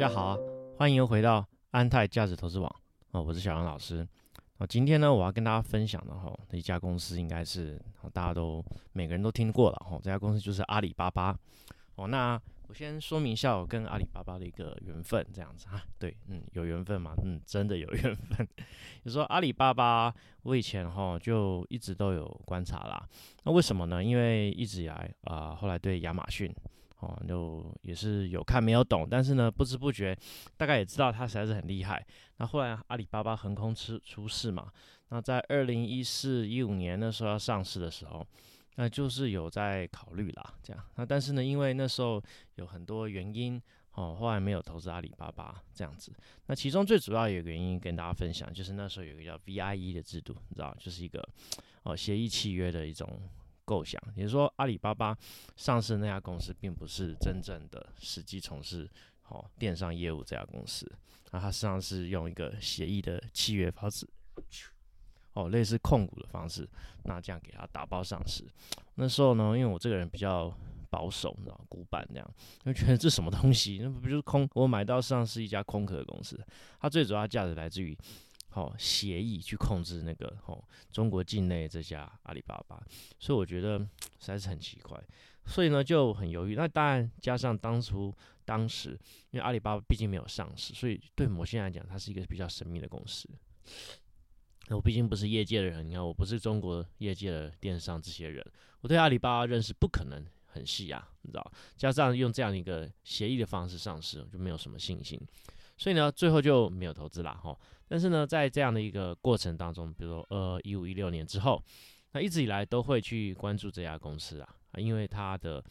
大家好，欢迎回到安泰价值投资网啊，我是小杨老师。哦，今天呢，我要跟大家分享的哈，一家公司应该是大家都每个人都听过了哈，这家公司就是阿里巴巴。哦，那我先说明一下我跟阿里巴巴的一个缘分，这样子啊，对，嗯，有缘分嘛？嗯，真的有缘分。你说阿里巴巴，我以前哈就一直都有观察啦。那为什么呢？因为一直以来啊，后来对亚马逊。哦，就也是有看没有懂，但是呢，不知不觉大概也知道它实在是很厉害。那后来阿里巴巴横空出出世嘛，那在二零一四一五年那时候要上市的时候，那就是有在考虑啦，这样。那但是呢，因为那时候有很多原因，哦，后来没有投资阿里巴巴这样子。那其中最主要有个原因跟大家分享，就是那时候有一个叫 VIE 的制度，你知道，就是一个哦协议契约的一种。构想，也就是说，阿里巴巴上市那家公司并不是真正的实际从事好电商业务这家公司，那它实际上是用一个协议的契约方式，哦，类似控股的方式，那这样给它打包上市。那时候呢，因为我这个人比较保守，你知道，古板那样，就觉得这什么东西，那不就是空？我买到上市一家空壳的公司，它最主要价值来自于。好协议去控制那个哦中国境内这家阿里巴巴，所以我觉得实在是很奇怪，所以呢就很犹豫。那当然加上当初当时因为阿里巴巴毕竟没有上市，所以对某些人来讲，它是一个比较神秘的公司。我毕竟不是业界的人，你看我不是中国业界的电商这些人，我对阿里巴巴认识不可能很细啊，你知道？加上用这样一个协议的方式上市，我就没有什么信心。所以呢，最后就没有投资啦，哈。但是呢，在这样的一个过程当中，比如说呃一五一六年之后，那一直以来都会去关注这家公司啊，啊，因为它的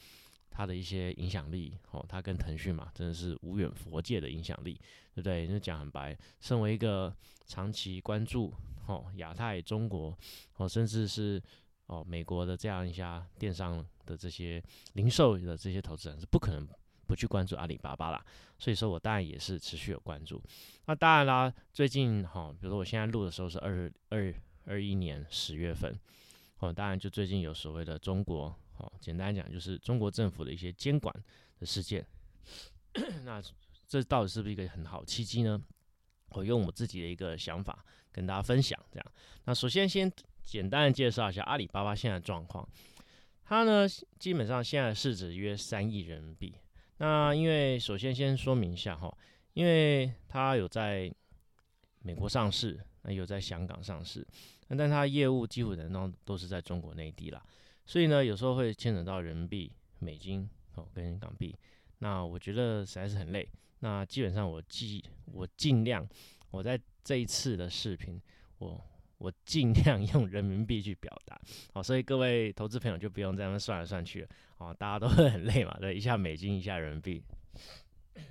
它的一些影响力，哦，它跟腾讯嘛，真的是无远佛界的影响力，对不对？就讲很白，身为一个长期关注哦亚太、中国哦，甚至是哦美国的这样一家电商的这些零售的这些投资人，是不可能。不去关注阿里巴巴啦，所以说我当然也是持续有关注。那当然啦，最近哈，比如说我现在录的时候是二二二一年十月份，哦，当然就最近有所谓的中国，哦，简单讲就是中国政府的一些监管的事件。那这到底是不是一个很好契机呢？我用我自己的一个想法跟大家分享，这样。那首先先简单的介绍一下阿里巴巴现在的状况，它呢基本上现在市值约三亿人民币。那因为首先先说明一下哈，因为它有在美国上市，那有在香港上市，那但它业务基本上都是在中国内地啦，所以呢有时候会牵扯到人民币、美金哦跟港币，那我觉得实在是很累。那基本上我尽我尽量我在这一次的视频我。我尽量 用人民币去表达，好，所以各位投资朋友就不用这样算来算去了，哦，大家都会 很累嘛，对，一下美金，一下人民币。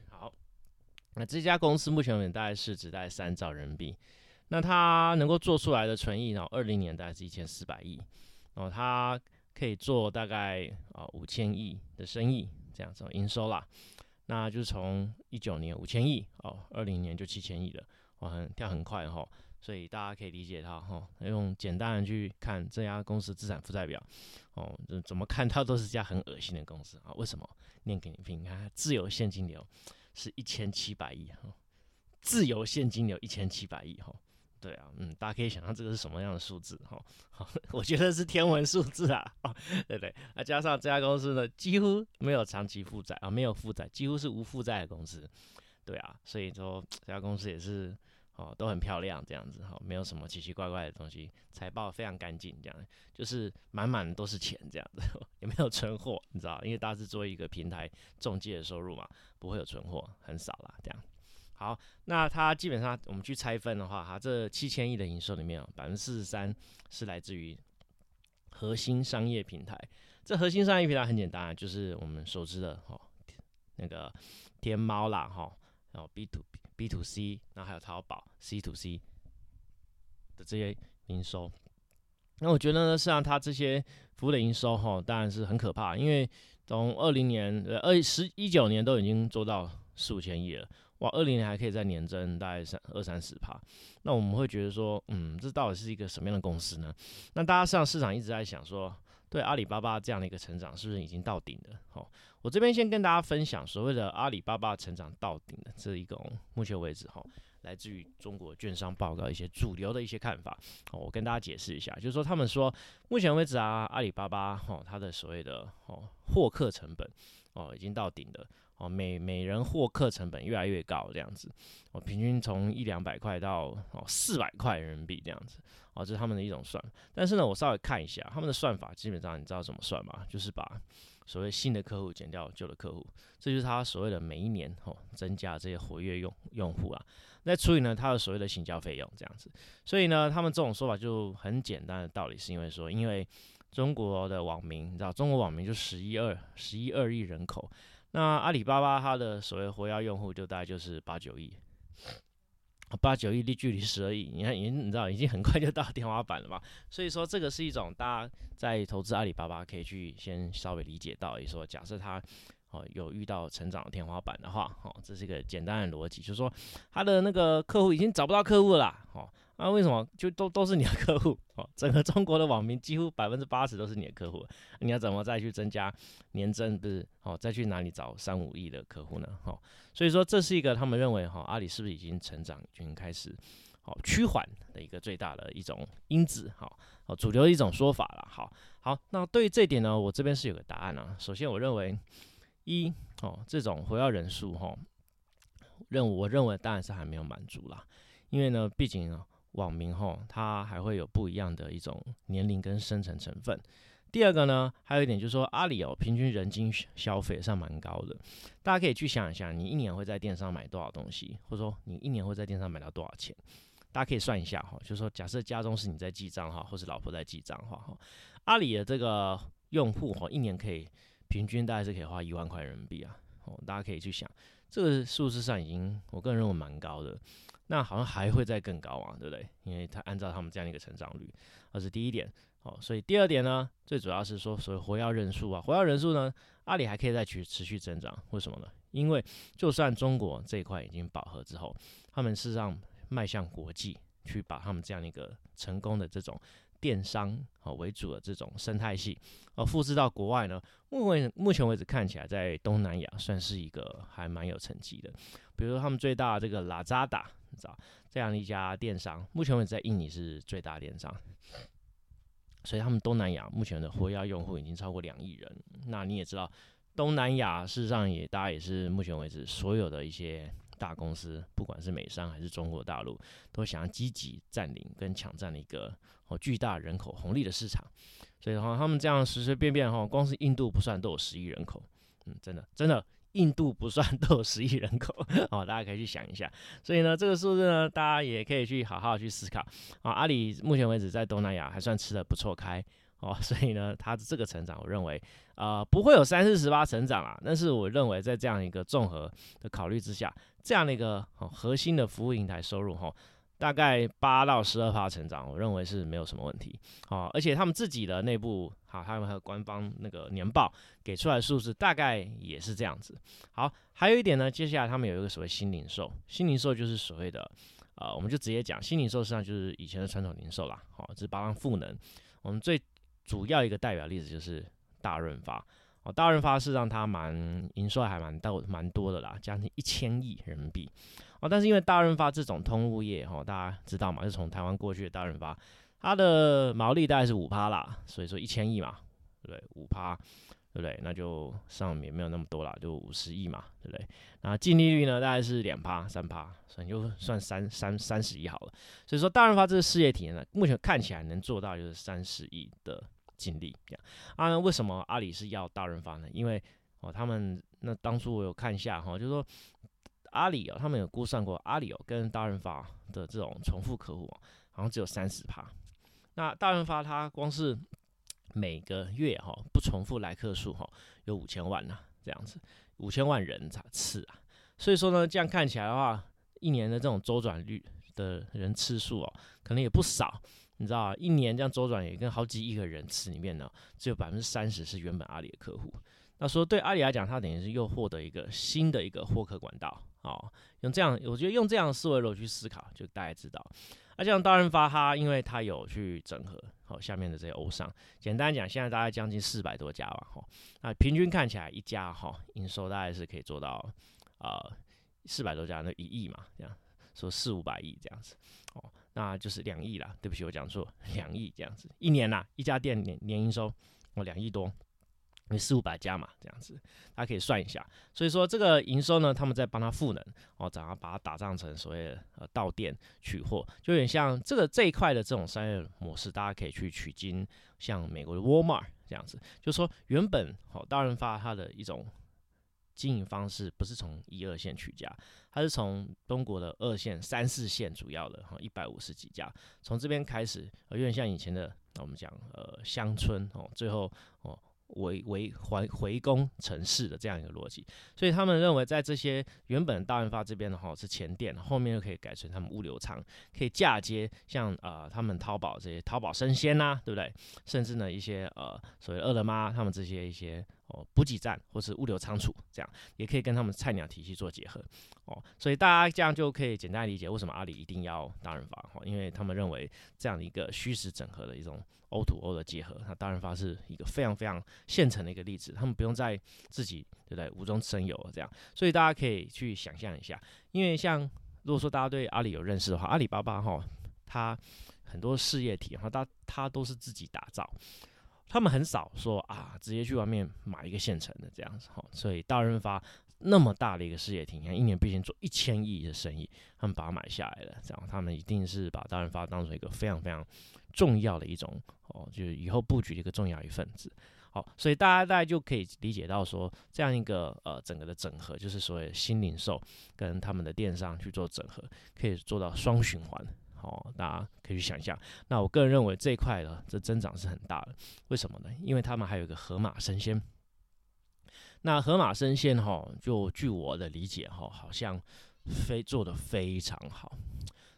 好，那这家公司目前为止大概市值大概三兆人民币，那它能够做出来的存益呢，二零年大概是一千四百亿，哦，它可以做大概啊五千亿的生意这样子营收啦，那就是从一九年五千亿哦，二零年就七千亿了，哇，很跳很快哈。所以大家可以理解它哈，用简单的去看这家公司资产负债表，哦，怎么看它都是家很恶心的公司啊？为什么？念给你听，你看自由现金流是一千七百亿哈，自由现金流一千七百亿哈，对啊，嗯，大家可以想象这个是什么样的数字哈？好，我觉得是天文数字啊，对不对？那加上这家公司呢，几乎没有长期负债啊，没有负债，几乎是无负债的公司，对啊，所以说这家公司也是。哦，都很漂亮，这样子哈，没有什么奇奇怪怪的东西，财报非常干净，这样就是满满都是钱，这样子 也没有存货，你知道，因为大致作为一个平台中介的收入嘛，不会有存货，很少啦，这样。好，那它基本上我们去拆分的话，哈这七千亿的营收里面，百分之四十三是来自于核心商业平台。这核心商业平台很简单，就是我们熟知的哈，那个天猫啦，哈，然后 B to B。B to C，然后还有淘宝 C to C 的这些营收，那我觉得呢，实际上它这些服务的营收哈，当然是很可怕，因为从二零年呃二十一九年都已经做到四五千亿了，哇，二零年还可以再年增大概三二三十趴，那我们会觉得说，嗯，这到底是一个什么样的公司呢？那大家实际上市场一直在想说，对阿里巴巴这样的一个成长是不是已经到顶了？好，我这边先跟大家分享所谓的阿里巴巴成长到顶的这一种目前为止哈，来自于中国券商报告一些主流的一些看法。好，我跟大家解释一下，就是说他们说目前为止啊，阿里巴巴哈它的所谓的哦获客成本哦已经到顶了。哦，每每人获客成本越来越高，这样子，哦，平均从一两百块到哦四百块人民币这样子，哦，这是他们的一种算。但是呢，我稍微看一下他们的算法，基本上你知道怎么算吗？就是把所谓新的客户减掉旧的客户，这就是他所谓的每一年哦增加这些活跃用用户啊，再除以呢他的所谓的行销费用这样子。所以呢，他们这种说法就很简单的道理，是因为说，因为中国的网民，你知道，中国网民就十一二十一二亿人口。那阿里巴巴它的所谓活跃用户就大概就是八九亿，八九亿离距离十二亿，你看已经你知道已经很快就到天花板了吧？所以说这个是一种大家在投资阿里巴巴可以去先稍微理解到，也说假设它哦有遇到成长天花板的话，哦这是一个简单的逻辑，就是说它的那个客户已经找不到客户了，哦。那为什么就都都是你的客户哦？整个中国的网民几乎百分之八十都是你的客户，你要怎么再去增加年增不是哦？再去哪里找三五亿的客户呢？哦，所以说这是一个他们认为哈阿里是不是已经成长已经开始好趋缓的一个最大的一种因子哈哦主流的一种说法了。好，好，那对于这点呢，我这边是有个答案啊。首先我认为一哦这种活跃人数哈任务我认为当然是还没有满足啦，因为呢毕竟呢。网民吼，他还会有不一样的一种年龄跟生成成分。第二个呢，还有一点就是说，阿里哦，平均人均消费上蛮高的。大家可以去想一下，你一年会在电商买多少东西，或者说你一年会在电商买到多少钱？大家可以算一下哈，就是说，假设家中是你在记账哈，或是老婆在记账哈，哈，阿里的这个用户哈，一年可以平均大概是可以花一万块人民币啊。哦，大家可以去想，这个数字上已经，我个人认为蛮高的。那好像还会再更高啊，对不对？因为它按照他们这样一个成长率，这是第一点。哦，所以第二点呢，最主要是说，所谓活跃人数啊，活跃人数呢，阿里还可以再去持续增长。为什么呢？因为就算中国这一块已经饱和之后，他们是让迈向国际，去把他们这样一个成功的这种电商哦为主的这种生态系，哦复制到国外呢，目为目前为止看起来在东南亚算是一个还蛮有成绩的。比如说他们最大的这个拉扎达。知道这样的一家电商，目前为止在印尼是最大电商，所以他们东南亚目前的活跃用户已经超过两亿人。那你也知道，东南亚事实上也大家也是目前为止所有的一些大公司，不管是美商还是中国大陆，都想要积极占领跟抢占的一个哦巨大人口红利的市场。所以的话，他们这样随随便便哈，光是印度不算都有十亿人口，嗯，真的真的。印度不算 都有十亿人口哦，大家可以去想一下。所以呢，这个数字呢，大家也可以去好好去思考啊。阿里目前为止在东南亚还算吃的不错开哦，所以呢，它的这个成长，我认为啊不会有三四十八成长啦。但是我认为在这样一个综合的考虑之下，这样的一个核心的服务平台收入哈。大概八到十二趴成长，我认为是没有什么问题。好，而且他们自己的内部，好，他们还有官方那个年报给出来的数字，大概也是这样子。好，还有一点呢，接下来他们有一个所谓新零售，新零售就是所谓的，呃，我们就直接讲新零售实际上就是以前的传统零售啦。好，这是八方赋能。我们最主要一个代表例子就是大润发。哦，大润发是让它蛮营收还蛮到蛮多的啦，将近一千亿人民币。哦，但是因为大润发这种通路业，哈，大家知道嘛，是从台湾过去的大润发，它的毛利大概是五趴啦，所以说一千亿嘛，对不对？五趴，对不对？那就上面没有那么多啦，就五十亿嘛，对不对？那净利率呢，大概是两趴、三趴，所以就算三三三十亿好了。所以说大润发这个事业体呢，目前看起来能做到就是三十亿的净利。这样啊，为什么阿里是要大润发呢？因为哦，他们那当初我有看一下哈，就是说。阿里哦，他们有估算过，阿里哦跟大润发的这种重复客户好像只有三十趴。那大润发它光是每个月哈不重复来客数哈有五千万呐，这样子五千万人次啊。所以说呢，这样看起来的话，一年的这种周转率的人次数哦，可能也不少。你知道啊一年这样周转也跟好几亿个人次里面呢，只有百分之三十是原本阿里的客户。那说对阿里来讲，它等于是又获得一个新的一个获客管道。哦，用这样，我觉得用这样的思维逻辑去思考，就大家知道。那像大润发，它因为它有去整合，好下面的这些欧商。简单讲，现在大概将近四百多家吧，哈，那平均看起来一家哈营收大概是可以做到啊四百多家那一亿嘛，这样说四五百亿这样子，哦，那就是两亿啦。对不起，我讲错，两亿这样子，一年呐一家店年年营收哦两亿多。为四五百家嘛，这样子，大家可以算一下。所以说这个营收呢，他们在帮他赋能哦，怎样把它打造成所谓的呃到店取货，就有点像这个这一块的这种商业模式，大家可以去取经，像美国的 Walmart 这样子，就说原本好大润发它的一种经营方式不是从一二线取家，它是从中国的二线、三四线主要的哈一百五十几家，从这边开始，有点像以前的我们讲呃乡村哦，最后。为为回回攻城市的这样一个逻辑，所以他们认为在这些原本大润发这边的话是前店，后面又可以改成他们物流仓，可以嫁接像呃他们淘宝这些淘宝生鲜呐，对不对？甚至呢一些呃所谓饿了么他们这些一些。哦，补给站或是物流仓储，这样也可以跟他们菜鸟体系做结合哦，所以大家这样就可以简单理解为什么阿里一定要大润发哈，因为他们认为这样的一个虚实整合的一种 O to O 的结合，那大润发是一个非常非常现成的一个例子，他们不用再自己对不对无中生有这样，所以大家可以去想象一下，因为像如果说大家对阿里有认识的话，阿里巴巴哈，它很多事业体哈，它它都是自己打造。他们很少说啊，直接去外面买一个现成的这样子哈，所以大润发那么大的一个事业体，你看一年毕竟做一千亿的生意，他们把它买下来了，这样他们一定是把大润发当成一个非常非常重要的一种哦，就是以后布局的一个重要一份子。好，所以大家大概就可以理解到说，这样一个呃整个的整合，就是所谓新零售跟他们的电商去做整合，可以做到双循环。好，大家可以去想象。那我个人认为这一块呢这增长是很大的，为什么呢？因为他们还有一个河马生鲜。那河马生鲜哈，就据我的理解哈，好像非做的非常好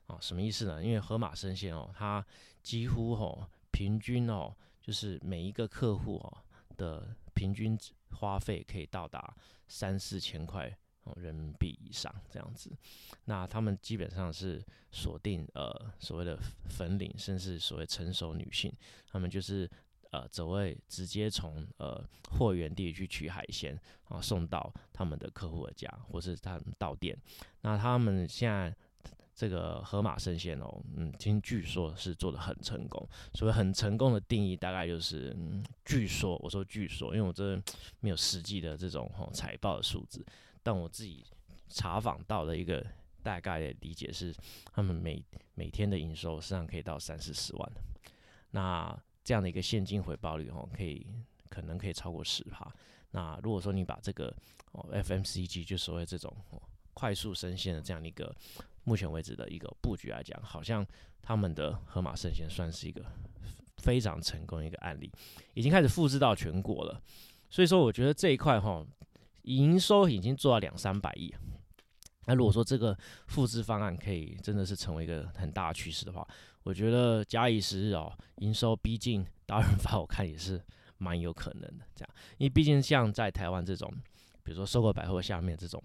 啊。什么意思呢？因为河马生鲜哦，它几乎哦平均哦，就是每一个客户哦的平均花费可以到达三四千块。哦人民币以上这样子，那他们基本上是锁定呃所谓的粉领，甚至所谓成熟女性，他们就是呃只会直接从呃货源地去取海鲜啊送到他们的客户的家，或是他们到店。那他们现在这个河马生鲜哦，嗯，听据说是做的很成功。所谓很成功的定义，大概就是嗯，据说我说据说，因为我这没有实际的这种哦财报的数字。但我自己查访到的一个大概的理解是，他们每每天的营收实际上可以到三四十万那这样的一个现金回报率哦，可以可能可以超过十趴。那如果说你把这个哦 FMCG 就所谓这种快速生鲜的这样的一个目前为止的一个布局来讲，好像他们的盒马生鲜算是一个非常成功的一个案例，已经开始复制到全国了。所以说，我觉得这一块哈。营收已经做到两三百亿，那如果说这个复制方案可以真的是成为一个很大的趋势的话，我觉得假以时日哦，营收逼近达人发，我看也是蛮有可能的。这样，因为毕竟像在台湾这种，比如说收购百货下面这种。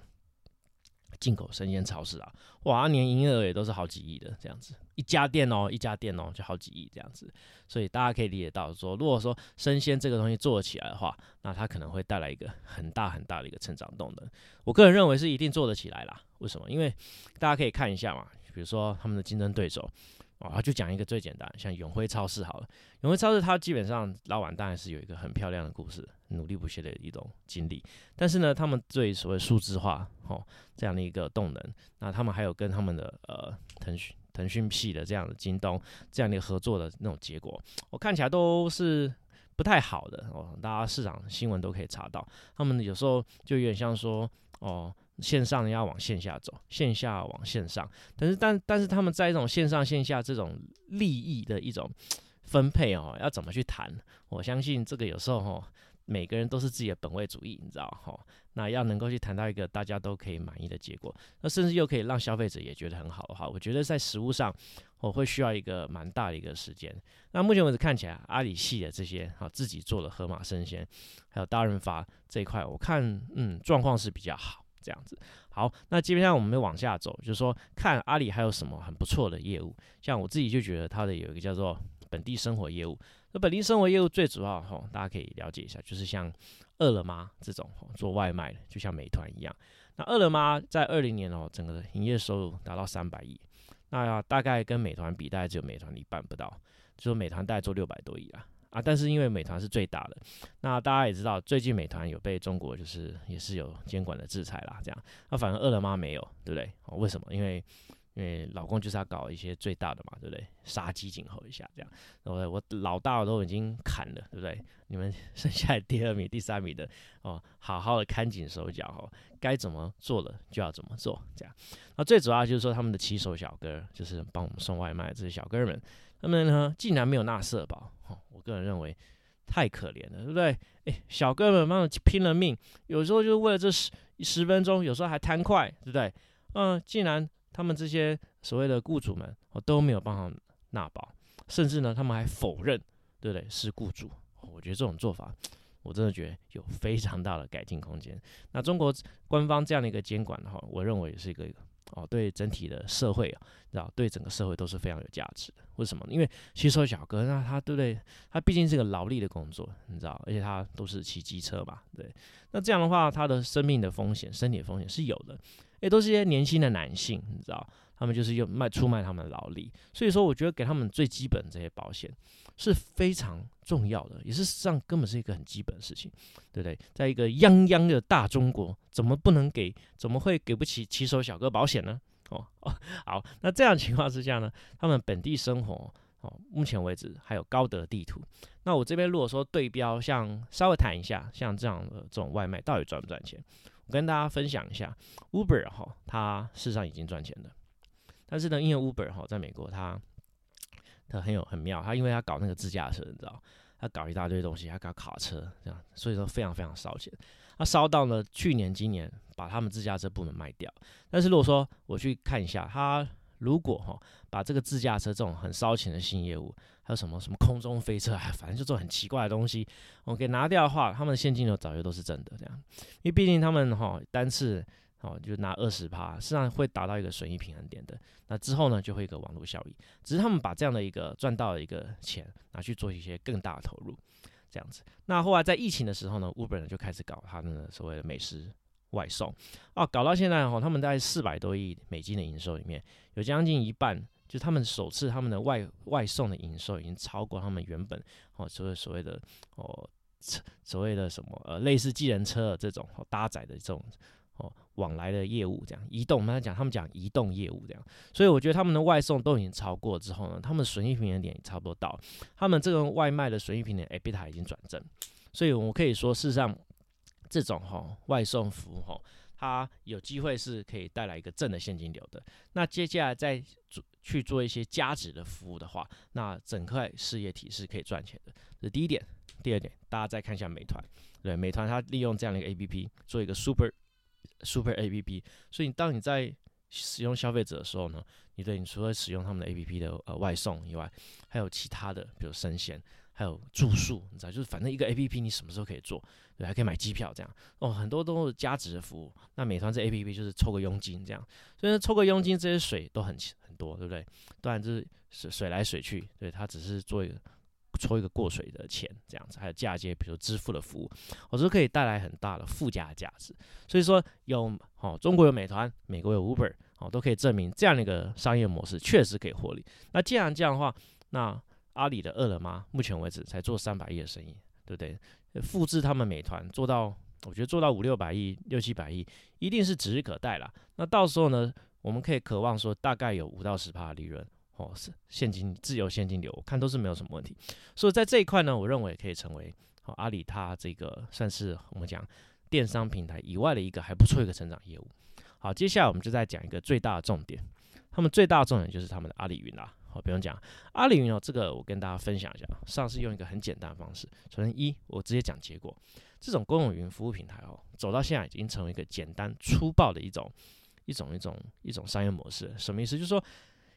进口生鲜超市啊，哇，年营业额也都是好几亿的这样子，一家店哦，一家店哦，就好几亿这样子，所以大家可以理解到说，如果说生鲜这个东西做起来的话，那它可能会带来一个很大很大的一个成长动能。我个人认为是一定做得起来啦。为什么？因为大家可以看一下嘛，比如说他们的竞争对手。哦，就讲一个最简单，像永辉超市好了。永辉超市它基本上老板当然是有一个很漂亮的故事，努力不懈的一种经历。但是呢，他们对所谓数字化哦这样的一个动能，那他们还有跟他们的呃腾讯腾讯系的这样的京东这样的合作的那种结果，我看起来都是不太好的哦。大家市场新闻都可以查到，他们有时候就有点像说哦。线上要往线下走，线下往线上，但是但但是他们在一种线上线下这种利益的一种分配哦，要怎么去谈？我相信这个有时候哈，每个人都是自己的本位主义，你知道哈？那要能够去谈到一个大家都可以满意的结果，那甚至又可以让消费者也觉得很好的话，我觉得在实物上我会需要一个蛮大的一个时间。那目前为止看起来，阿里系的这些哈自己做的盒马生鲜，还有大润发这一块，我看嗯状况是比较好。这样子，好，那基本上我们往下走，就是说看阿里还有什么很不错的业务。像我自己就觉得它的有一个叫做本地生活业务。那本地生活业务最主要哈，大家可以了解一下，就是像饿了么这种做外卖的，就像美团一样。那饿了么在二零年哦，整个营业收入达到三百亿，那大概跟美团比，大概只有美团一半不到，就说美团大概做六百多亿啊啊！但是因为美团是最大的，那大家也知道，最近美团有被中国就是也是有监管的制裁啦，这样。那反而饿了么没有，对不对？哦，为什么？因为因为老公就是要搞一些最大的嘛，对不对？杀鸡儆猴一下，这样。我我老大都已经砍了，对不对？你们 剩下第二名、第三名的哦，好好的看紧手脚哦，该怎么做的就要怎么做，这样。那最主要就是说，他们的骑手小哥，就是帮我们送外卖这些小哥们，他们呢竟然没有纳社保，哦，我个人认为太可怜了，对不对？诶，小哥们帮拼了命，有时候就为了这十十分钟，有时候还贪快，对不对？嗯，竟然。他们这些所谓的雇主们，我都没有办法纳保，甚至呢，他们还否认，对不对？是雇主。我觉得这种做法，我真的觉得有非常大的改进空间。那中国官方这样的一个监管的话，我认为也是一个哦，对整体的社会啊，知道对整个社会都是非常有价值的。为什么？因为骑手小哥，那他对不对？他毕竟是个劳力的工作，你知道，而且他都是骑机车嘛，对。那这样的话，他的生命的风险、身体的风险是有的。也都是一些年轻的男性，你知道，他们就是用卖出卖他们的劳力，所以说我觉得给他们最基本这些保险是非常重要的，也是实际上根本是一个很基本的事情，对不对？在一个泱泱的大中国，怎么不能给？怎么会给不起骑手小哥保险呢？哦哦，好，那这样情况之下呢，他们本地生活哦，目前为止还有高德地图。那我这边如果说对标，像稍微谈一下，像这样的这种外卖到底赚不赚钱？我跟大家分享一下，Uber 哈，它事实上已经赚钱的，但是呢，因为 Uber 哈，在美国它他很有很妙，他因为他搞那个自驾车，你知道，他搞一大堆东西，他搞卡车这样，所以说非常非常烧钱。他烧到呢，去年今年把他们自驾车部门卖掉。但是如果说我去看一下，他如果哈把这个自驾车这种很烧钱的新业务，还有什么什么空中飞车啊，反正就做很奇怪的东西，我给拿掉的话，他们的现金流早就都是正的这样，因为毕竟他们哈单次哦就拿二十趴，实际上会达到一个损益平衡点的。那之后呢，就会一个网络效益，只是他们把这样的一个赚到的一个钱拿去做一些更大的投入，这样子。那后来在疫情的时候呢，Uber 呢就开始搞他们的所谓的美食外送哦，搞到现在哈，他们在四百多亿美金的营收里面，有将近一半。就他们首次他们的外外送的营收已经超过他们原本哦，所谓所谓的哦，所谓的什么呃，类似计程车这种搭载的这种往来的业务，这样移动，我们讲他们讲移动业务这样，所以我觉得他们的外送都已经超过之后呢，他们损益平衡点也差不多到，他们这个外卖的损益平衡点 EBITDA 已经转正，所以我可以说事实上这种哈外送服务哈。它有机会是可以带来一个正的现金流的。那接下来再做去做一些加值的服务的话，那整块事业体是可以赚钱的。这是第一点。第二点，大家再看一下美团，对，美团它利用这样的一个 A P P 做一个 super super A P P，所以当你在使用消费者的时候呢，你对你除了使用他们的 A P P 的呃外送以外，还有其他的，比如生鲜。还有住宿，你知道，就是反正一个 A P P 你什么时候可以做，对，还可以买机票这样，哦，很多都是加值的服务。那美团这 A P P 就是抽个佣金这样，所以抽个佣金，这些水都很很多，对不对？当然就是水水来水去，对，它只是做一个抽一个过水的钱这样子，还有嫁接，比如支付的服务，我说可以带来很大的附加价值。所以说有哦，中国有美团，美国有 Uber，哦，都可以证明这样的一个商业模式确实可以获利。那既然这样的话，那阿里的饿了么，目前为止才做三百亿的生意，对不对？复制他们美团做到，我觉得做到五六百亿、六七百亿，一定是指日可待了。那到时候呢，我们可以渴望说，大概有五到十趴的利润，哦，是现金自由现金流，我看都是没有什么问题。所以在这一块呢，我认为可以成为好阿里它这个算是我们讲电商平台以外的一个还不错一个成长业务。好，接下来我们就再讲一个最大的重点，他们最大的重点就是他们的阿里云啦。哦，不用讲，阿里云哦，这个我跟大家分享一下。上次用一个很简单的方式，首先一，我直接讲结果。这种公有云服务平台哦，走到现在已经成为一个简单粗暴的一种一种一种一种商业模式。什么意思？就是说，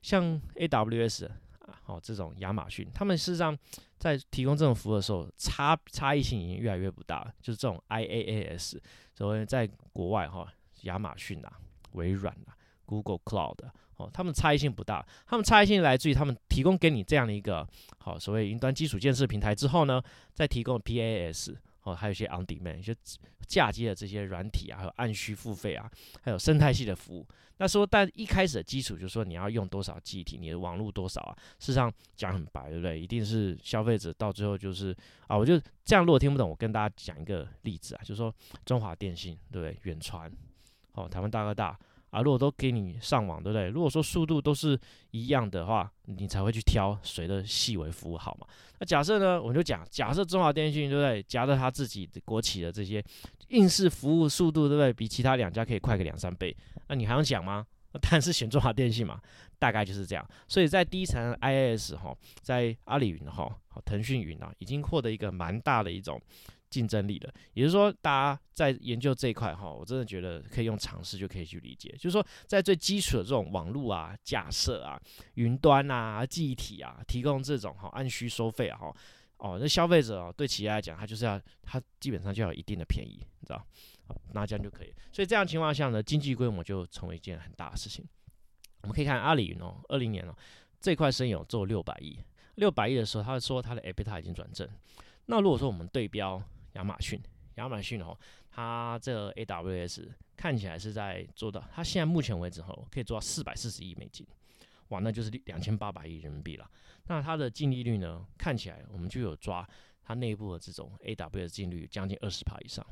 像 AWS 啊，哦，这种亚马逊，他们事实上在提供这种服务的时候，差差异性已经越来越不大了。就是这种 IaaS，所谓在国外哈，亚马逊啊、微软啊。Google Cloud 哦，他们差异性不大，他们差异性来自于他们提供给你这样的一个好所谓云端基础建设平台之后呢，再提供 PaaS 哦，还有一些 On Demand 一些嫁接的这些软体啊，还有按需付费啊，还有生态系的服务。那说，但一开始的基础就是说你要用多少记忆体，你的网络多少啊？事实上讲很白，对不对？一定是消费者到最后就是啊，我就这样。如果听不懂，我跟大家讲一个例子啊，就是说中华电信，对不对？远传，哦，台湾大哥大啊，如果都给你上网，对不对？如果说速度都是一样的话，你才会去挑谁的细微服务好嘛？那假设呢，我就讲，假设中华电信，对不对？夹着他自己的国企的这些硬式服务速度，对不对？比其他两家可以快个两三倍。那你还用讲吗？那当然是选中华电信嘛，大概就是这样。所以在第一层 IaaS 哈，在阿里云哈、腾讯云啊，已经获得一个蛮大的一种竞争力的。也就是说，大家在研究这一块哈，我真的觉得可以用尝试就可以去理解。就是说，在最基础的这种网络啊、架设啊、云端啊、记忆体啊，提供这种哈按需收费哈，哦，那消费者哦对企业来讲，他就是要他基本上就要有一定的便宜，你知道。那这样就可以，所以这样情况下呢，经济规模就成为一件很大的事情。我们可以看阿里云哦，二零年哦，这块生意有做六百亿，六百亿的时候，他说他的 EBITDA 已经转正。那如果说我们对标亚马逊，亚马逊哦，它这 AWS 看起来是在做到，它现在目前为止哦，可以做到四百四十亿美金，哇，那就是两千八百亿人民币了。那它的净利率呢，看起来我们就有抓它内部的这种 AWS 净率将近二十帕以上。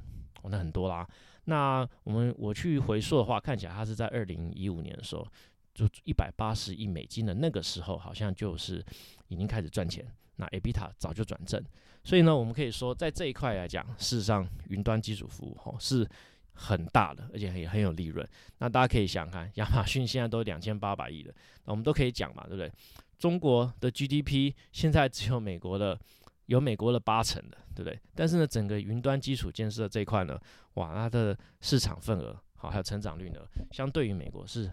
哦那很多啦。那我们我去回溯的话，看起来它是在二零一五年的时候，就一百八十亿美金的那个时候，好像就是已经开始赚钱。那 Abita 早就转正，所以呢，我们可以说在这一块来讲，事实上云端基础服务吼是很大的，而且也很有利润。那大家可以想想看，亚马逊现在都两千八百亿了，那我们都可以讲嘛，对不对？中国的 GDP 现在只有美国的。有美国的八成的，对不对？但是呢，整个云端基础建设这一块呢，哇，它的市场份额好，还有成长率呢，相对于美国是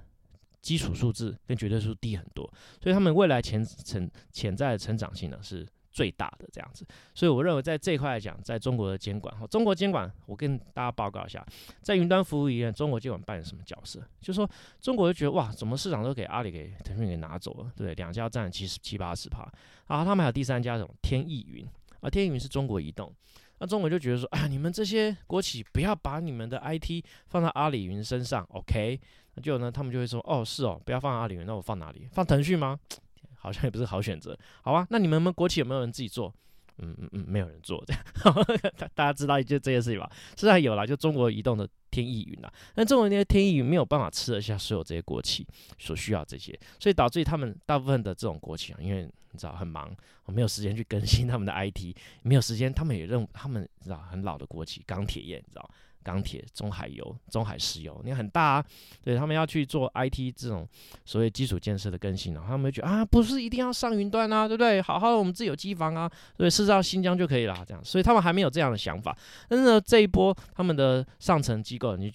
基础数字跟绝对数低很多，所以他们未来潜成潜在的成长性呢是最大的这样子。所以我认为在这一块来讲，在中国的监管哈，中国监管，我跟大家报告一下，在云端服务里面，中国监管扮演什么角色？就是说，中国就觉得哇，怎么市场都给阿里给腾讯给拿走了，对不对？两家占七十七八十趴。然后他们还有第三家什么天翼云啊？天翼云是中国移动，那中国就觉得说，哎，你们这些国企不要把你们的 IT 放到阿里云身上，OK？就呢，他们就会说，哦，是哦，不要放阿里云，那我放哪里？放腾讯吗？好像也不是好选择。好啊，那你们们国企有没有人自己做？嗯嗯嗯，没有人做这样，大家知道就这件事情吧？实上有了，就中国移动的天翼云啊，但中国那些天翼云没有办法吃得下所有这些国企所需要这些，所以导致他们大部分的这种国企啊，因为你知道很忙，没有时间去更新他们的 IT，没有时间，他们也认他们知道很老的国企钢铁业，你知道。钢铁、中海油、中海石油，你很大啊，对他们要去做 IT 这种所谓基础建设的更新啊，他们觉得啊，不是一定要上云端啊，对不对？好好的，我们自己有机房啊，对是到新疆就可以了，这样，所以他们还没有这样的想法。但是呢，这一波他们的上层机构，你。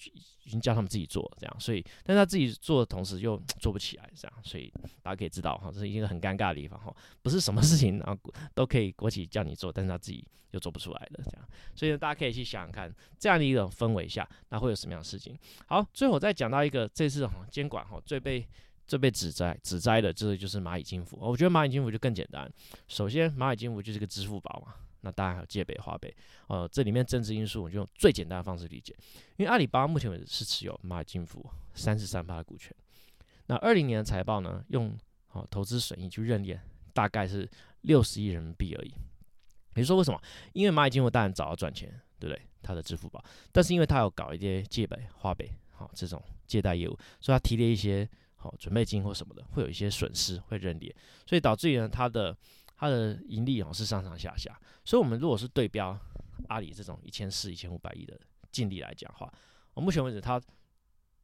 已经叫他们自己做这样，所以，但他自己做的同时又 做不起来，这样，所以大家可以知道哈，这是一个很尴尬的地方哈，不是什么事情啊都可以国企叫你做，但是他自己又做不出来的这样，所以呢大家可以去想想看，这样的一种氛围下，那会有什么样的事情？好，最后再讲到一个这次哈监管哈最被最被指摘指摘的，这就是蚂蚁金服，我觉得蚂蚁金服就更简单，首先蚂蚁金服就是个支付宝嘛。那当然还有借呗、花呗，呃，这里面政治因素，我就用最简单的方式理解。因为阿里巴巴目前为止是持有蚂蚁金服三十三的股权。那二零年的财报呢，用哦投资损益去认列，大概是六十亿人民币而已。你说为什么？因为蚂蚁金服当然早要赚钱，对不对？它的支付宝，但是因为它有搞一些借呗、花呗，好这种借贷业务，所以它提了一些好准备金或什么的，会有一些损失会认列，所以导致于呢它的。它的盈利哦是上上下下，所以我们如果是对标阿里这种一千四、一千五百亿的净利来讲话，我目前为止它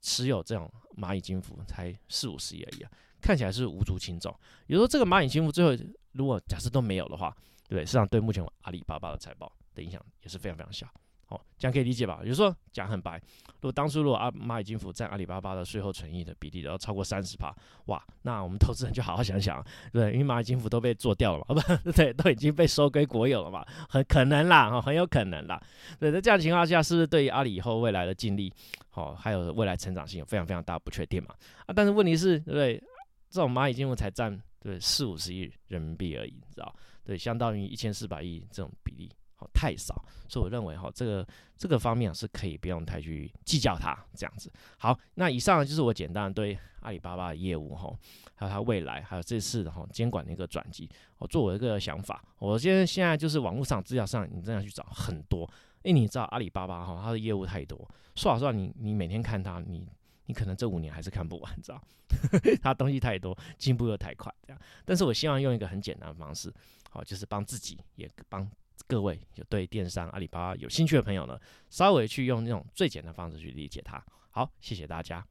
持有这种蚂蚁金服才四五十亿而已啊，看起来是无足轻重。比如说这个蚂蚁金服最后如果假设都没有的话，对，市场对目前阿里巴巴的财报的影响也是非常非常小。哦，这样可以理解吧？比如说讲很白，如果当初如果阿蚂蚁金服占阿里巴巴的税后存益的比例然后超过三十趴，哇，那我们投资人就好好想想，对，因为蚂蚁金服都被做掉了嘛，不 对，都已经被收归国有了嘛，很可能啦，哈，很有可能啦。对，在这样的情况下，是不是对于阿里以后未来的净利，好，还有未来成长性有非常非常大不确定嘛？啊，但是问题是，对？这种蚂蚁金服才占对四五十亿人民币而已，你知道？对，相当于一千四百亿这种比例。太少，所以我认为哈，这个这个方面是可以不用太去计较它这样子。好，那以上就是我简单对阿里巴巴的业务哈，还有它未来，还有这次的哈监管的一个转机，我作为一个想法。我现在现在就是网络上资料上，你这样去找很多，因为你知道阿里巴巴哈，它的业务太多，说老实话，你你每天看它，你你可能这五年还是看不完，知道？它东西太多，进步又太快，这样。但是我希望用一个很简单的方式，好，就是帮自己也帮。各位有对电商阿里巴巴有兴趣的朋友呢，稍微去用那种最简单方式去理解它。好，谢谢大家。